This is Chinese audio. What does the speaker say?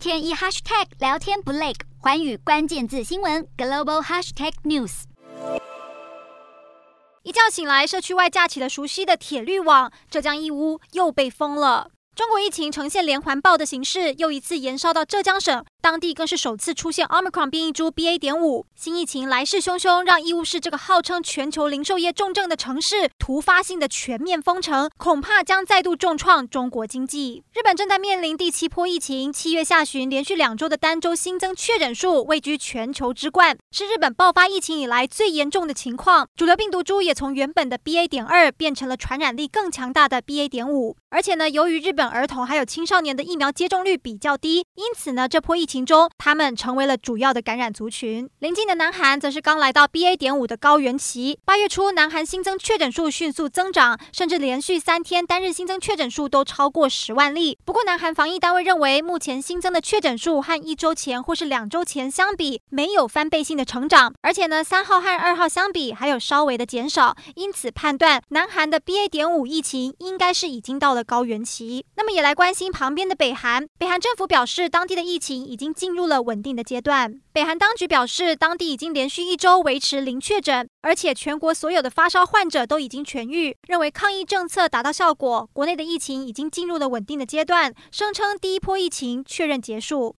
天一 hashtag 聊天不累，环宇关键字新闻 global hashtag news。一觉醒来，社区外架起了熟悉的铁滤网，浙江义乌又被封了。中国疫情呈现连环爆的形式，又一次延烧到浙江省。当地更是首次出现 Omicron 变异株 BA. 点五新疫情来势汹汹，让义乌市这个号称全球零售业重镇的城市突发性的全面封城，恐怕将再度重创中国经济。日本正在面临第七波疫情，七月下旬连续两周的单周新增确诊数位居全球之冠，是日本爆发疫情以来最严重的情况。主流病毒株也从原本的 BA. 点二变成了传染力更强大的 BA. 点五，而且呢，由于日本儿童还有青少年的疫苗接种率比较低，因此呢，这波疫情中，他们成为了主要的感染族群。临近的南韩则是刚来到 BA. 点五的高原期。八月初，南韩新增确诊数迅速增长，甚至连续三天单日新增确诊数都超过十万例。不过，南韩防疫单位认为，目前新增的确诊数和一周前或是两周前相比，没有翻倍性的成长，而且呢，三号和二号相比还有稍微的减少，因此判断南韩的 BA. 点五疫情应该是已经到了高原期。那么，也来关心旁边的北韩。北韩政府表示，当地的疫情已经进入。了稳定的阶段。北韩当局表示，当地已经连续一周维持零确诊，而且全国所有的发烧患者都已经痊愈，认为抗疫政策达到效果，国内的疫情已经进入了稳定的阶段，声称第一波疫情确认结束。